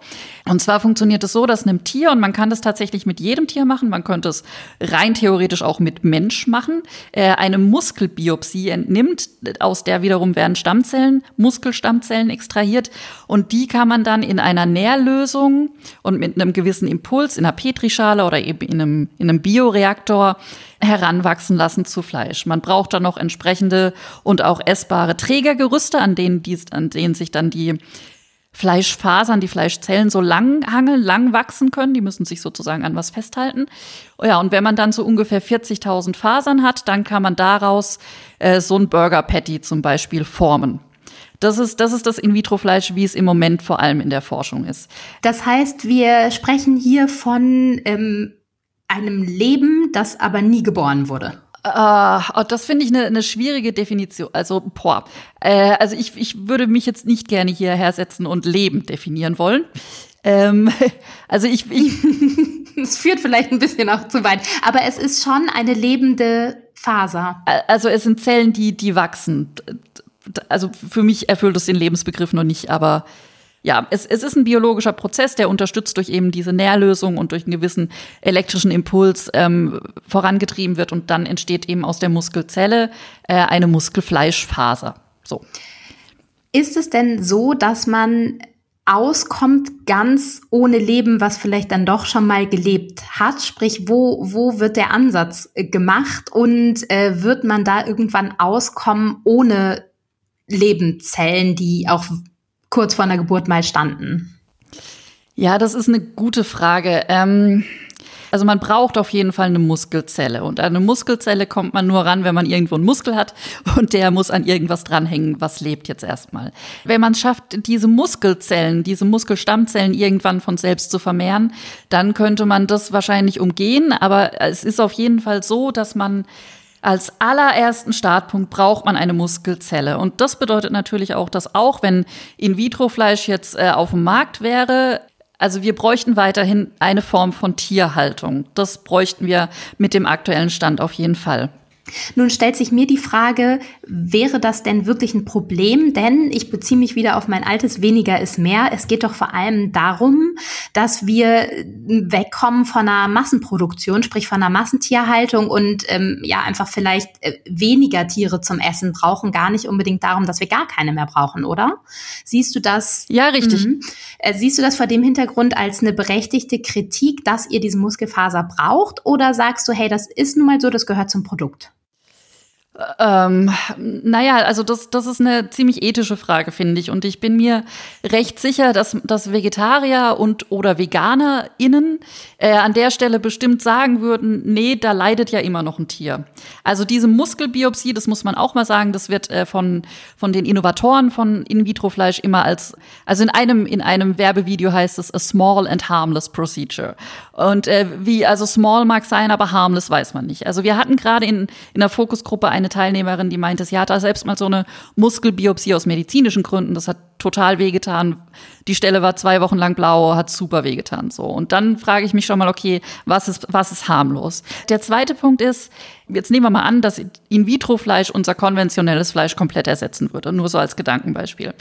Und zwar funktioniert es so, dass einem Tier, und man kann das tatsächlich mit jedem Tier machen, man könnte es rein theoretisch auch mit Mensch machen, äh, eine Muskelbiopsie entnimmt, aus der wiederum werden Stammzellen, Muskelstammzellen extrahiert und die kann man dann in einer Nährlösung und mit einem gewissen Impuls in einer Petrischale oder eben in einem, in einem Bioreaktor heranwachsen lassen zu Fleisch. Man braucht dann noch entsprechende und auch essbare Trägergerüste, an denen, die, an denen sich dann die Fleischfasern, die Fleischzellen so lang hangeln, lang wachsen können. Die müssen sich sozusagen an was festhalten. Ja, und wenn man dann so ungefähr 40.000 Fasern hat, dann kann man daraus äh, so ein Burger Patty zum Beispiel formen. Das ist, das ist das In-vitro-Fleisch, wie es im Moment vor allem in der Forschung ist. Das heißt, wir sprechen hier von ähm, einem Leben, das aber nie geboren wurde. Uh, das finde ich eine ne schwierige Definition. Also, boah. Äh, also ich, ich würde mich jetzt nicht gerne hierher setzen und Leben definieren wollen. Ähm, also ich, ich es führt vielleicht ein bisschen auch zu weit, aber es ist schon eine lebende Faser. Also es sind Zellen, die die wachsen. Also für mich erfüllt es den Lebensbegriff noch nicht, aber ja, es, es ist ein biologischer Prozess, der unterstützt durch eben diese Nährlösung und durch einen gewissen elektrischen Impuls ähm, vorangetrieben wird und dann entsteht eben aus der Muskelzelle äh, eine Muskelfleischfaser. So. Ist es denn so, dass man auskommt ganz ohne Leben, was vielleicht dann doch schon mal gelebt hat? Sprich, wo, wo wird der Ansatz äh, gemacht und äh, wird man da irgendwann auskommen ohne Lebenszellen, die auch kurz vor einer Geburt mal standen? Ja, das ist eine gute Frage. Ähm also man braucht auf jeden Fall eine Muskelzelle. Und an eine Muskelzelle kommt man nur ran, wenn man irgendwo einen Muskel hat und der muss an irgendwas dranhängen, was lebt jetzt erstmal. Wenn man schafft, diese Muskelzellen, diese Muskelstammzellen irgendwann von selbst zu vermehren, dann könnte man das wahrscheinlich umgehen. Aber es ist auf jeden Fall so, dass man als allerersten Startpunkt braucht man eine Muskelzelle. Und das bedeutet natürlich auch, dass auch wenn In-vitro-Fleisch jetzt äh, auf dem Markt wäre, also wir bräuchten weiterhin eine Form von Tierhaltung. Das bräuchten wir mit dem aktuellen Stand auf jeden Fall. Nun stellt sich mir die Frage, wäre das denn wirklich ein Problem? Denn ich beziehe mich wieder auf mein altes weniger ist mehr. Es geht doch vor allem darum, dass wir wegkommen von einer Massenproduktion, sprich von einer Massentierhaltung und ähm, ja einfach vielleicht äh, weniger Tiere zum Essen brauchen. Gar nicht unbedingt darum, dass wir gar keine mehr brauchen, oder? Siehst du das? Ja, richtig. Mhm. Äh, siehst du das vor dem Hintergrund als eine berechtigte Kritik, dass ihr diese Muskelfaser braucht? Oder sagst du, hey, das ist nun mal so, das gehört zum Produkt? Ähm, naja, also das, das ist eine ziemlich ethische Frage, finde ich. Und ich bin mir recht sicher, dass, dass Vegetarier und oder VeganerInnen äh, an der Stelle bestimmt sagen würden, nee, da leidet ja immer noch ein Tier. Also diese Muskelbiopsie, das muss man auch mal sagen, das wird äh, von, von den Innovatoren von In-vitro-Fleisch immer als, also in einem, in einem Werbevideo heißt es a small and harmless procedure. Und äh, wie, also small mag sein, aber harmless weiß man nicht. Also wir hatten gerade in, in der Fokusgruppe eine Teilnehmerin, die meinte, sie hatte selbst mal so eine Muskelbiopsie aus medizinischen Gründen. Das hat total wehgetan. Die Stelle war zwei Wochen lang blau, hat super wehgetan. So. Und dann frage ich mich schon mal, okay, was ist, was ist harmlos? Der zweite Punkt ist, jetzt nehmen wir mal an, dass In-vitro-Fleisch unser konventionelles Fleisch komplett ersetzen würde. Nur so als Gedankenbeispiel.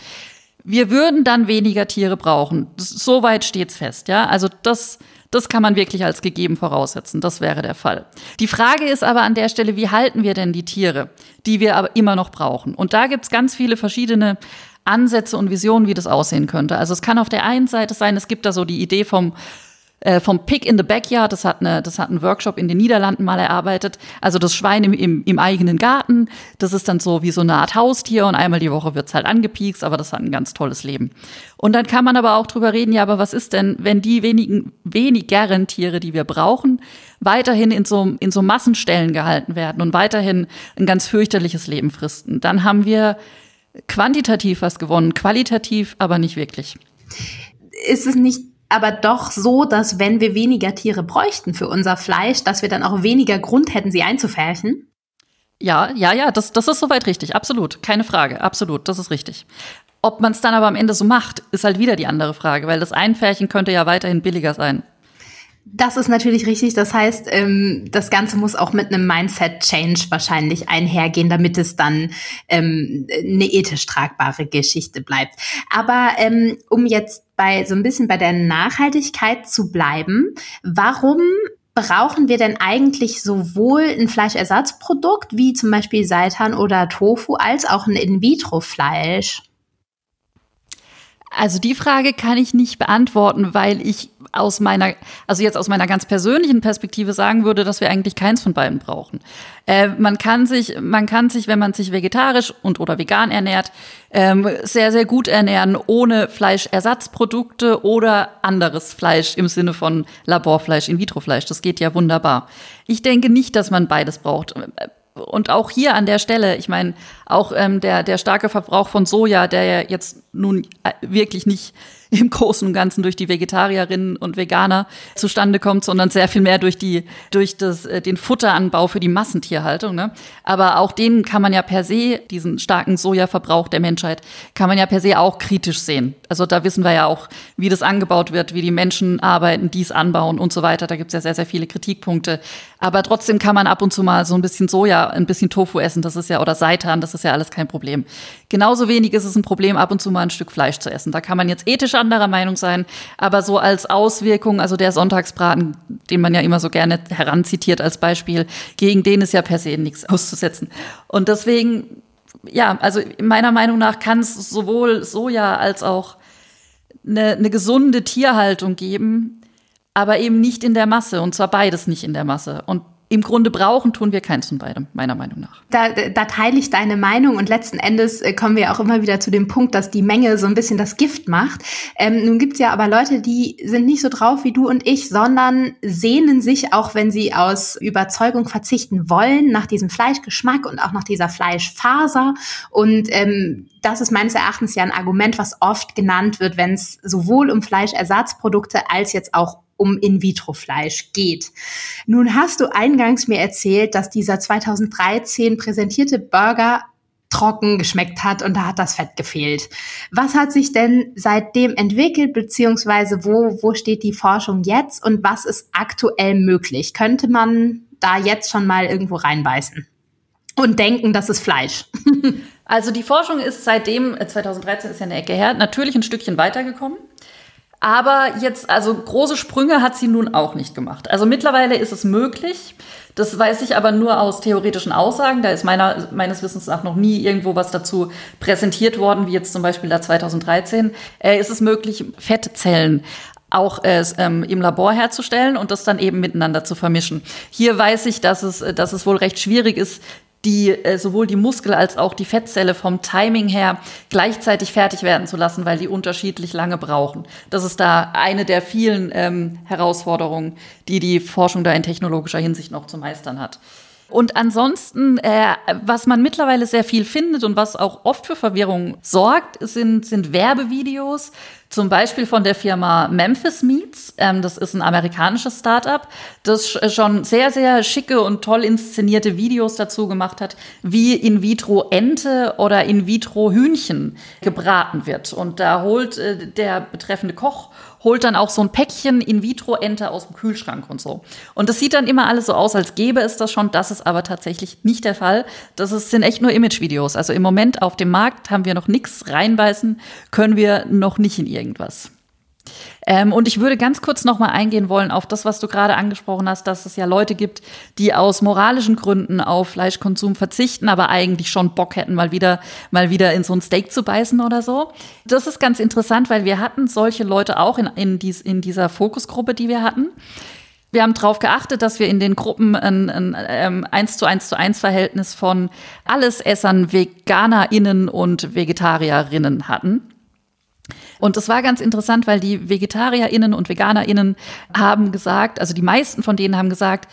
Wir würden dann weniger Tiere brauchen. Soweit steht's fest, ja. Also das, das kann man wirklich als gegeben voraussetzen. Das wäre der Fall. Die Frage ist aber an der Stelle, wie halten wir denn die Tiere, die wir aber immer noch brauchen? Und da gibt's ganz viele verschiedene Ansätze und Visionen, wie das aussehen könnte. Also es kann auf der einen Seite sein, es gibt da so die Idee vom äh, vom Pig in the Backyard, das hat, eine, das hat ein Workshop in den Niederlanden mal erarbeitet. Also das Schwein im, im, im eigenen Garten, das ist dann so wie so eine Art Haustier und einmal die Woche wird's halt angepiekst, aber das hat ein ganz tolles Leben. Und dann kann man aber auch drüber reden, ja, aber was ist denn, wenn die wenigen, wenigeren Tiere, die wir brauchen, weiterhin in so, in so Massenstellen gehalten werden und weiterhin ein ganz fürchterliches Leben fristen? Dann haben wir quantitativ was gewonnen, qualitativ aber nicht wirklich. Ist es nicht aber doch so, dass wenn wir weniger Tiere bräuchten für unser Fleisch, dass wir dann auch weniger Grund hätten, sie einzufärchen? Ja, ja, ja, das, das ist soweit richtig. Absolut. Keine Frage. Absolut. Das ist richtig. Ob man es dann aber am Ende so macht, ist halt wieder die andere Frage, weil das Einfärchen könnte ja weiterhin billiger sein. Das ist natürlich richtig. Das heißt, ähm, das Ganze muss auch mit einem Mindset-Change wahrscheinlich einhergehen, damit es dann ähm, eine ethisch tragbare Geschichte bleibt. Aber ähm, um jetzt bei so ein bisschen bei der Nachhaltigkeit zu bleiben, warum brauchen wir denn eigentlich sowohl ein Fleischersatzprodukt wie zum Beispiel Seitan oder Tofu als auch ein In-vitro-Fleisch? Also die Frage kann ich nicht beantworten, weil ich aus meiner, also jetzt aus meiner ganz persönlichen Perspektive sagen würde, dass wir eigentlich keins von beiden brauchen. Äh, man kann sich, man kann sich, wenn man sich vegetarisch und oder vegan ernährt, ähm, sehr, sehr gut ernähren, ohne Fleischersatzprodukte oder anderes Fleisch im Sinne von Laborfleisch, In-vitro-Fleisch. Das geht ja wunderbar. Ich denke nicht, dass man beides braucht und auch hier an der Stelle, ich meine, auch ähm, der, der starke Verbrauch von Soja, der ja jetzt nun äh, wirklich nicht im Großen und Ganzen durch die Vegetarierinnen und Veganer zustande kommt, sondern sehr viel mehr durch die durch das äh, den Futteranbau für die Massentierhaltung. Ne? Aber auch den kann man ja per se diesen starken Sojaverbrauch der Menschheit kann man ja per se auch kritisch sehen. Also da wissen wir ja auch, wie das angebaut wird, wie die Menschen arbeiten, dies anbauen und so weiter. Da gibt es ja sehr sehr viele Kritikpunkte. Aber trotzdem kann man ab und zu mal so ein bisschen Soja, ein bisschen Tofu essen. Das ist ja oder Seitan, das ist ja alles kein Problem. Genauso wenig ist es ein Problem, ab und zu mal ein Stück Fleisch zu essen. Da kann man jetzt ethisch anderer Meinung sein, aber so als Auswirkung, also der Sonntagsbraten, den man ja immer so gerne heranzitiert als Beispiel, gegen den ist ja per se nichts auszusetzen. Und deswegen, ja, also meiner Meinung nach kann es sowohl Soja als auch eine, eine gesunde Tierhaltung geben, aber eben nicht in der Masse und zwar beides nicht in der Masse. Und im Grunde brauchen tun wir keins von beidem, meiner Meinung nach. Da, da teile ich deine Meinung und letzten Endes äh, kommen wir auch immer wieder zu dem Punkt, dass die Menge so ein bisschen das Gift macht. Ähm, nun gibt's ja aber Leute, die sind nicht so drauf wie du und ich, sondern sehnen sich, auch wenn sie aus Überzeugung verzichten wollen, nach diesem Fleischgeschmack und auch nach dieser Fleischfaser. Und ähm, das ist meines Erachtens ja ein Argument, was oft genannt wird, wenn es sowohl um Fleischersatzprodukte als jetzt auch um In-vitro-Fleisch geht. Nun hast du eingangs mir erzählt, dass dieser 2013 präsentierte Burger trocken geschmeckt hat und da hat das Fett gefehlt. Was hat sich denn seitdem entwickelt, beziehungsweise wo, wo steht die Forschung jetzt und was ist aktuell möglich? Könnte man da jetzt schon mal irgendwo reinbeißen und denken, das ist Fleisch? Also die Forschung ist seitdem, 2013 äh, ist ja eine Ecke her, natürlich ein Stückchen weitergekommen. Aber jetzt, also große Sprünge hat sie nun auch nicht gemacht. Also mittlerweile ist es möglich. Das weiß ich aber nur aus theoretischen Aussagen. Da ist meiner, meines Wissens nach noch nie irgendwo was dazu präsentiert worden, wie jetzt zum Beispiel da 2013. Äh, ist es möglich, Fettzellen auch äh, ähm, im Labor herzustellen und das dann eben miteinander zu vermischen. Hier weiß ich, dass es, dass es wohl recht schwierig ist, die äh, sowohl die Muskel als auch die Fettzelle vom Timing her gleichzeitig fertig werden zu lassen, weil die unterschiedlich lange brauchen. Das ist da eine der vielen ähm, Herausforderungen, die die Forschung da in technologischer Hinsicht noch zu meistern hat. Und ansonsten, äh, was man mittlerweile sehr viel findet und was auch oft für Verwirrung sorgt, sind, sind Werbevideos, zum Beispiel von der Firma Memphis Meats. Ähm, das ist ein amerikanisches Startup, das schon sehr, sehr schicke und toll inszenierte Videos dazu gemacht hat, wie in vitro Ente oder in vitro Hühnchen gebraten wird. Und da holt äh, der betreffende Koch holt dann auch so ein Päckchen In-vitro-Ente aus dem Kühlschrank und so. Und das sieht dann immer alles so aus, als gäbe es das schon. Das ist aber tatsächlich nicht der Fall. Das ist, sind echt nur Image-Videos. Also im Moment auf dem Markt haben wir noch nichts reinbeißen, können wir noch nicht in irgendwas. Ähm, und ich würde ganz kurz noch mal eingehen wollen auf das, was du gerade angesprochen hast, dass es ja Leute gibt, die aus moralischen Gründen auf Fleischkonsum verzichten, aber eigentlich schon Bock hätten, mal wieder, mal wieder in so ein Steak zu beißen oder so. Das ist ganz interessant, weil wir hatten solche Leute auch in, in, dies, in dieser Fokusgruppe, die wir hatten. Wir haben darauf geachtet, dass wir in den Gruppen ein, ein, ein 1 zu 1 zu 1 Verhältnis von Allesessern, VeganerInnen und VegetarierInnen hatten. Und das war ganz interessant, weil die VegetarierInnen und VeganerInnen haben gesagt, also die meisten von denen haben gesagt,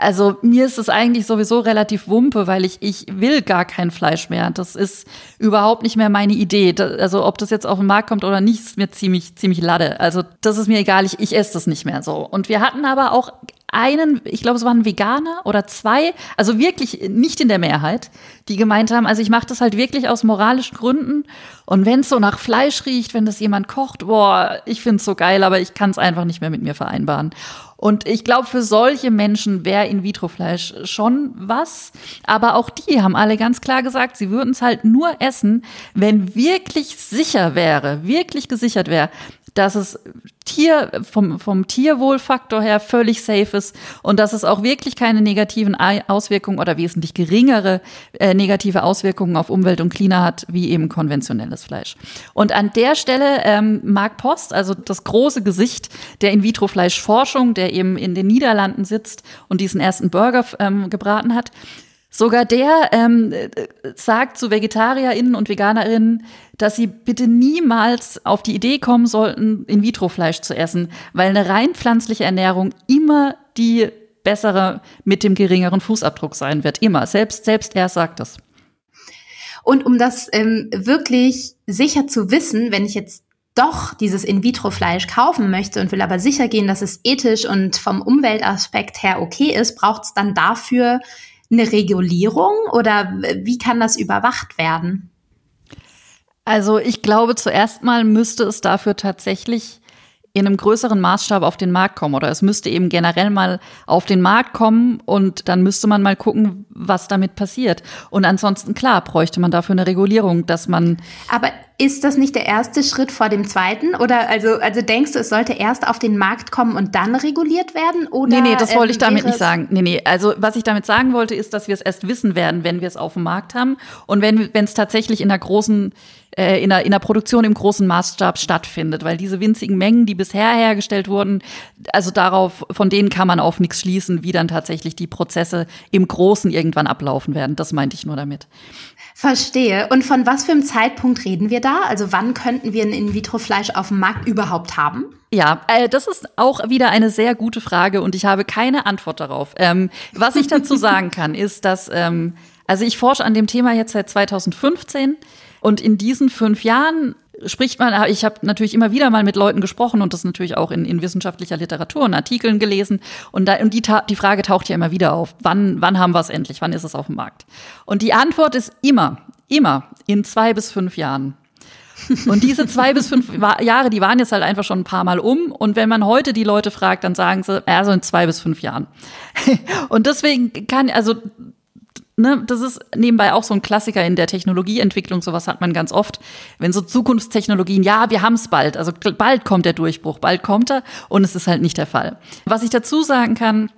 also mir ist es eigentlich sowieso relativ wumpe, weil ich, ich will gar kein Fleisch mehr. Das ist überhaupt nicht mehr meine Idee. also ob das jetzt auf den Markt kommt oder nicht, ist mir ziemlich, ziemlich lade. Also das ist mir egal, ich, ich esse das nicht mehr so. Und wir hatten aber auch einen, ich glaube, es waren Veganer oder zwei, also wirklich nicht in der Mehrheit, die gemeint haben, also ich mache das halt wirklich aus moralischen Gründen. Und wenn es so nach Fleisch riecht, wenn das jemand kocht, boah, ich find's so geil, aber ich kann es einfach nicht mehr mit mir vereinbaren. Und ich glaube, für solche Menschen wäre In-vitro-Fleisch schon was. Aber auch die haben alle ganz klar gesagt, sie würden es halt nur essen, wenn wirklich sicher wäre, wirklich gesichert wäre, dass es Tier, vom, vom Tierwohlfaktor her völlig safe ist und dass es auch wirklich keine negativen Auswirkungen oder wesentlich geringere äh, negative Auswirkungen auf Umwelt und Klima hat, wie eben konventionelles Fleisch. Und an der Stelle ähm, Mark Post, also das große Gesicht der In-vitro-Fleischforschung, der eben in den Niederlanden sitzt und diesen ersten Burger ähm, gebraten hat, Sogar der ähm, sagt zu VegetarierInnen und VeganerInnen, dass sie bitte niemals auf die Idee kommen sollten, In-vitro-Fleisch zu essen, weil eine rein pflanzliche Ernährung immer die bessere mit dem geringeren Fußabdruck sein wird. Immer. Selbst, selbst er sagt das. Und um das ähm, wirklich sicher zu wissen, wenn ich jetzt doch dieses In-vitro-Fleisch kaufen möchte und will aber sicher gehen, dass es ethisch und vom Umweltaspekt her okay ist, braucht es dann dafür eine Regulierung oder wie kann das überwacht werden? Also ich glaube, zuerst mal müsste es dafür tatsächlich in einem größeren Maßstab auf den Markt kommen oder es müsste eben generell mal auf den Markt kommen und dann müsste man mal gucken, was damit passiert. Und ansonsten, klar, bräuchte man dafür eine Regulierung, dass man. Aber ist das nicht der erste Schritt vor dem zweiten? Oder also, also denkst du, es sollte erst auf den Markt kommen und dann reguliert werden? Oder, nee, nee, das wollte ich ähm, damit nicht sagen. Nee, nee. Also was ich damit sagen wollte, ist, dass wir es erst wissen werden, wenn wir es auf dem Markt haben. Und wenn es tatsächlich in einer großen äh, in, der, in der Produktion im großen Maßstab stattfindet, weil diese winzigen Mengen, die bisher hergestellt wurden, also darauf, von denen kann man auf nichts schließen, wie dann tatsächlich die Prozesse im Großen irgendwann ablaufen werden. Das meinte ich nur damit. Verstehe. Und von was für einem Zeitpunkt reden wir da? Also wann könnten wir ein In-vitro-Fleisch auf dem Markt überhaupt haben? Ja, äh, das ist auch wieder eine sehr gute Frage und ich habe keine Antwort darauf. Ähm, was ich dazu sagen kann, ist, dass, ähm, also ich forsche an dem Thema jetzt seit 2015 und in diesen fünf Jahren spricht man, ich habe natürlich immer wieder mal mit Leuten gesprochen und das natürlich auch in, in wissenschaftlicher Literatur und Artikeln gelesen. Und, da, und die, die Frage taucht ja immer wieder auf. Wann, wann haben wir es endlich? Wann ist es auf dem Markt? Und die Antwort ist immer, immer in zwei bis fünf Jahren. Und diese zwei bis fünf Jahre, die waren jetzt halt einfach schon ein paar Mal um. Und wenn man heute die Leute fragt, dann sagen sie, ja, so in zwei bis fünf Jahren. Und deswegen kann, also ne, das ist nebenbei auch so ein Klassiker in der Technologieentwicklung, sowas hat man ganz oft. Wenn so Zukunftstechnologien, ja, wir haben es bald, also bald kommt der Durchbruch, bald kommt er und es ist halt nicht der Fall. Was ich dazu sagen kann,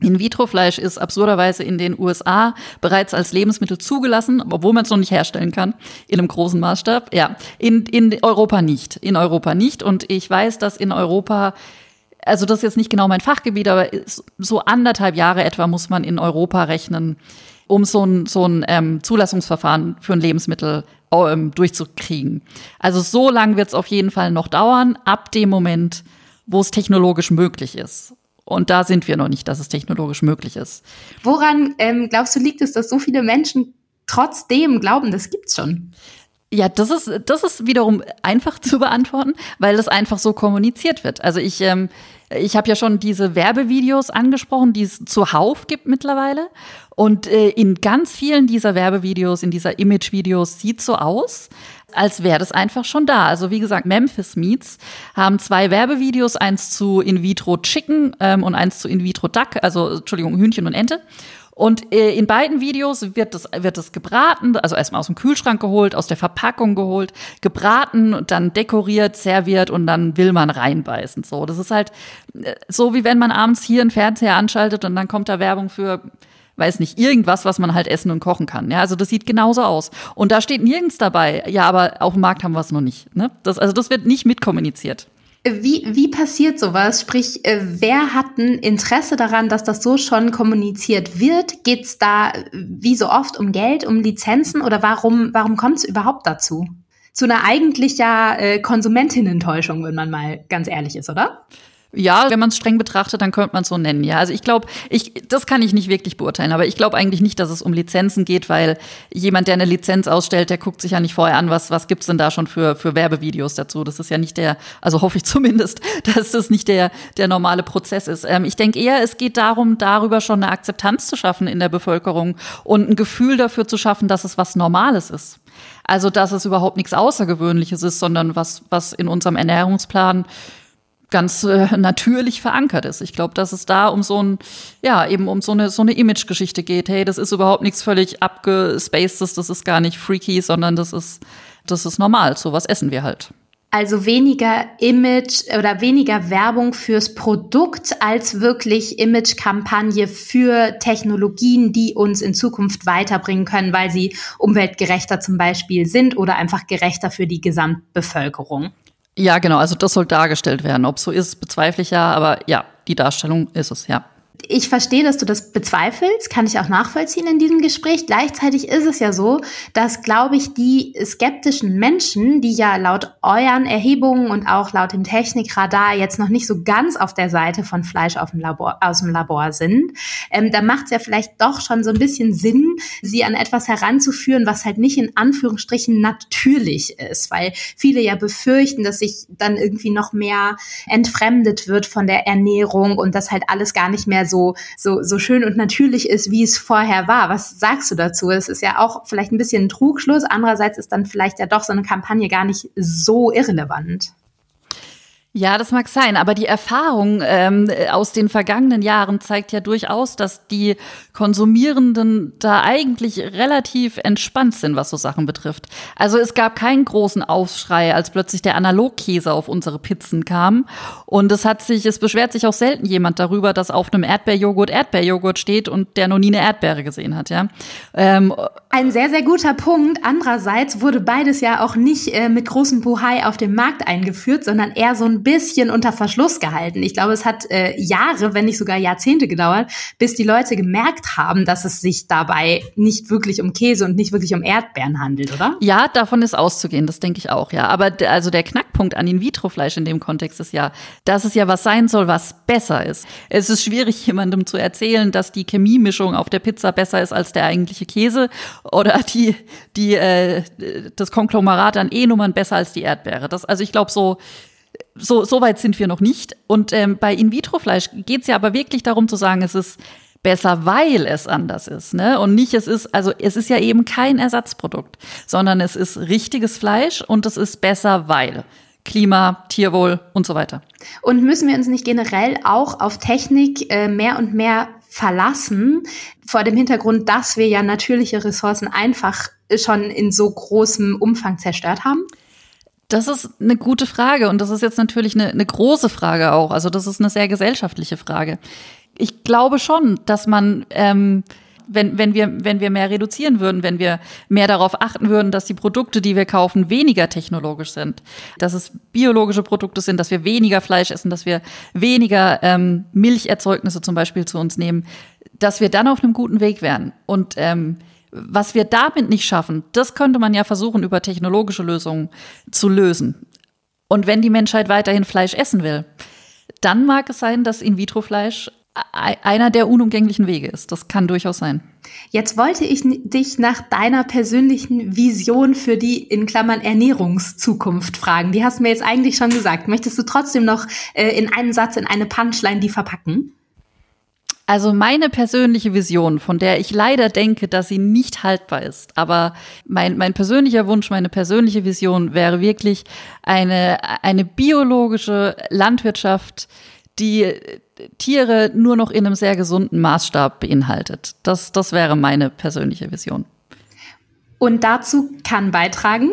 in-vitro-Fleisch ist absurderweise in den USA bereits als Lebensmittel zugelassen, obwohl man es noch nicht herstellen kann, in einem großen Maßstab. Ja, in, in Europa nicht. In Europa nicht. Und ich weiß, dass in Europa also das ist jetzt nicht genau mein Fachgebiet, aber so anderthalb Jahre etwa muss man in Europa rechnen, um so ein, so ein ähm, Zulassungsverfahren für ein Lebensmittel ähm, durchzukriegen. Also so lang wird es auf jeden Fall noch dauern, ab dem Moment, wo es technologisch möglich ist. Und da sind wir noch nicht, dass es technologisch möglich ist. Woran ähm, glaubst du, liegt es, dass so viele Menschen trotzdem glauben, das gibt's schon? Ja, das ist, das ist wiederum einfach zu beantworten, weil das einfach so kommuniziert wird. Also ich, ähm, ich habe ja schon diese Werbevideos angesprochen, die es zuhauf gibt mittlerweile. Und äh, in ganz vielen dieser Werbevideos, in dieser Imagevideos sieht so aus, als wäre das einfach schon da. Also wie gesagt, Memphis Meats haben zwei Werbevideos, eins zu In vitro Chicken ähm, und eins zu In vitro Duck, also Entschuldigung, Hühnchen und Ente. Und äh, in beiden Videos wird das, wird das gebraten, also erstmal aus dem Kühlschrank geholt, aus der Verpackung geholt, gebraten und dann dekoriert, serviert und dann will man reinbeißen. So, das ist halt äh, so, wie wenn man abends hier einen Fernseher anschaltet und dann kommt da Werbung für weiß nicht, irgendwas, was man halt essen und kochen kann. Ja, also das sieht genauso aus. Und da steht nirgends dabei, ja, aber auf dem Markt haben wir es noch nicht. Ne? Das, also das wird nicht mitkommuniziert. Wie, wie passiert sowas? Sprich, äh, wer hat ein Interesse daran, dass das so schon kommuniziert wird? Geht es da wie so oft um Geld, um Lizenzen oder warum, warum kommt es überhaupt dazu? Zu einer eigentlich ja äh, Konsumentinentäuschung, wenn man mal ganz ehrlich ist, oder? Ja, wenn man es streng betrachtet, dann könnte man es so nennen. Ja, also ich glaube, ich, das kann ich nicht wirklich beurteilen, aber ich glaube eigentlich nicht, dass es um Lizenzen geht, weil jemand, der eine Lizenz ausstellt, der guckt sich ja nicht vorher an, was, was gibt's denn da schon für, für Werbevideos dazu. Das ist ja nicht der, also hoffe ich zumindest, dass das nicht der, der normale Prozess ist. Ähm, ich denke eher, es geht darum, darüber schon eine Akzeptanz zu schaffen in der Bevölkerung und ein Gefühl dafür zu schaffen, dass es was Normales ist. Also, dass es überhaupt nichts Außergewöhnliches ist, sondern was, was in unserem Ernährungsplan ganz äh, natürlich verankert ist. Ich glaube, dass es da um so ein, ja, eben um so eine, so eine Image-Geschichte geht. Hey, das ist überhaupt nichts völlig abgespacedes, das ist gar nicht freaky, sondern das ist, das ist normal. So was essen wir halt. Also weniger Image oder weniger Werbung fürs Produkt als wirklich Image-Kampagne für Technologien, die uns in Zukunft weiterbringen können, weil sie umweltgerechter zum Beispiel sind oder einfach gerechter für die Gesamtbevölkerung. Ja, genau. Also das soll dargestellt werden. Ob so ist, bezweifle ich ja, aber ja, die Darstellung ist es, ja ich verstehe, dass du das bezweifelst, kann ich auch nachvollziehen in diesem Gespräch. Gleichzeitig ist es ja so, dass, glaube ich, die skeptischen Menschen, die ja laut euren Erhebungen und auch laut dem Technikradar jetzt noch nicht so ganz auf der Seite von Fleisch dem Labor, aus dem Labor sind, ähm, da macht es ja vielleicht doch schon so ein bisschen Sinn, sie an etwas heranzuführen, was halt nicht in Anführungsstrichen natürlich ist, weil viele ja befürchten, dass sich dann irgendwie noch mehr entfremdet wird von der Ernährung und das halt alles gar nicht mehr so, so, so schön und natürlich ist, wie es vorher war. Was sagst du dazu? Es ist ja auch vielleicht ein bisschen ein Trugschluss. Andererseits ist dann vielleicht ja doch so eine Kampagne gar nicht so irrelevant. Ja, das mag sein, aber die Erfahrung ähm, aus den vergangenen Jahren zeigt ja durchaus, dass die Konsumierenden da eigentlich relativ entspannt sind, was so Sachen betrifft. Also es gab keinen großen Aufschrei, als plötzlich der Analogkäse auf unsere Pizzen kam. Und es hat sich, es beschwert sich auch selten jemand darüber, dass auf einem Erdbeerjoghurt Erdbeerjoghurt steht und der noch nie eine Erdbeere gesehen hat, ja. Ähm, Ein sehr, sehr guter Punkt. Andererseits wurde beides ja auch nicht äh, mit großem Buhai auf dem Markt eingeführt, sondern eher so ein bisschen unter Verschluss gehalten. Ich glaube, es hat äh, Jahre, wenn nicht sogar Jahrzehnte gedauert, bis die Leute gemerkt haben, dass es sich dabei nicht wirklich um Käse und nicht wirklich um Erdbeeren handelt, oder? Ja, davon ist auszugehen, das denke ich auch, ja. Aber also der Knackpunkt an In-vitro-Fleisch in dem Kontext ist ja, dass es ja was sein soll, was besser ist. Es ist schwierig, jemandem zu erzählen, dass die Chemiemischung auf der Pizza besser ist als der eigentliche Käse oder die, die, äh, das Konglomerat an E-Nummern besser als die Erdbeere. Das, also ich glaube, so so, so weit sind wir noch nicht. Und ähm, bei In-vitro-Fleisch geht es ja aber wirklich darum zu sagen, es ist besser, weil es anders ist, ne? Und nicht, es ist, also es ist ja eben kein Ersatzprodukt, sondern es ist richtiges Fleisch und es ist besser, weil. Klima, Tierwohl und so weiter. Und müssen wir uns nicht generell auch auf Technik äh, mehr und mehr verlassen, vor dem Hintergrund, dass wir ja natürliche Ressourcen einfach schon in so großem Umfang zerstört haben? Das ist eine gute Frage und das ist jetzt natürlich eine, eine große Frage auch. Also das ist eine sehr gesellschaftliche Frage. Ich glaube schon, dass man ähm, wenn, wenn, wir, wenn wir mehr reduzieren würden, wenn wir mehr darauf achten würden, dass die Produkte, die wir kaufen, weniger technologisch sind, dass es biologische Produkte sind, dass wir weniger Fleisch essen, dass wir weniger ähm, Milcherzeugnisse zum Beispiel zu uns nehmen, dass wir dann auf einem guten Weg wären. Und ähm, was wir damit nicht schaffen, das könnte man ja versuchen, über technologische Lösungen zu lösen. Und wenn die Menschheit weiterhin Fleisch essen will, dann mag es sein, dass In-vitro-Fleisch einer der unumgänglichen Wege ist. Das kann durchaus sein. Jetzt wollte ich dich nach deiner persönlichen Vision für die in Klammern Ernährungszukunft fragen. Die hast du mir jetzt eigentlich schon gesagt. Möchtest du trotzdem noch äh, in einen Satz, in eine Punchline die verpacken? Also meine persönliche Vision, von der ich leider denke, dass sie nicht haltbar ist, aber mein, mein persönlicher Wunsch, meine persönliche Vision wäre wirklich eine, eine biologische Landwirtschaft, die Tiere nur noch in einem sehr gesunden Maßstab beinhaltet. Das, das wäre meine persönliche Vision. Und dazu kann beitragen?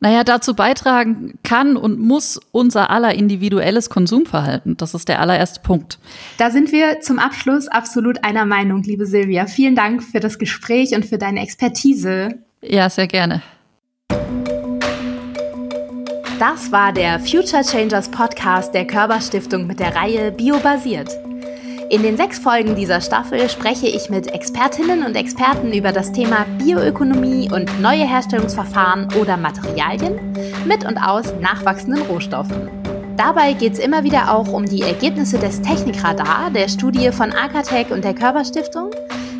Naja, dazu beitragen kann und muss unser aller individuelles Konsumverhalten. Das ist der allererste Punkt. Da sind wir zum Abschluss absolut einer Meinung, liebe Silvia. Vielen Dank für das Gespräch und für deine Expertise. Ja, sehr gerne. Das war der Future Changers Podcast der Körperstiftung mit der Reihe Biobasiert. In den sechs Folgen dieser Staffel spreche ich mit Expertinnen und Experten über das Thema Bioökonomie und neue Herstellungsverfahren oder Materialien mit und aus nachwachsenden Rohstoffen. Dabei geht es immer wieder auch um die Ergebnisse des Technikradar, der Studie von Akatech und der Körperstiftung,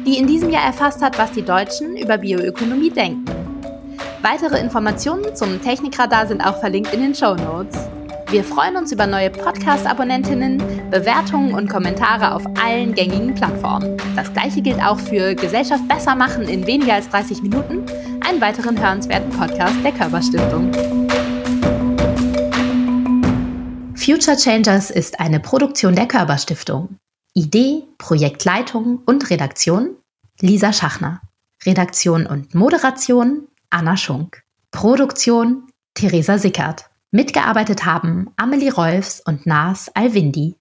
die in diesem Jahr erfasst hat, was die Deutschen über Bioökonomie denken. Weitere Informationen zum Technikradar sind auch verlinkt in den Show Notes. Wir freuen uns über neue Podcast-Abonnentinnen, Bewertungen und Kommentare auf allen gängigen Plattformen. Das gleiche gilt auch für Gesellschaft besser machen in weniger als 30 Minuten, einen weiteren hörenswerten Podcast der Körperstiftung. Future Changers ist eine Produktion der Körperstiftung. Idee, Projektleitung und Redaktion Lisa Schachner. Redaktion und Moderation Anna Schunk. Produktion Theresa Sickert. Mitgearbeitet haben Amelie Rolfs und Nas Alwindi.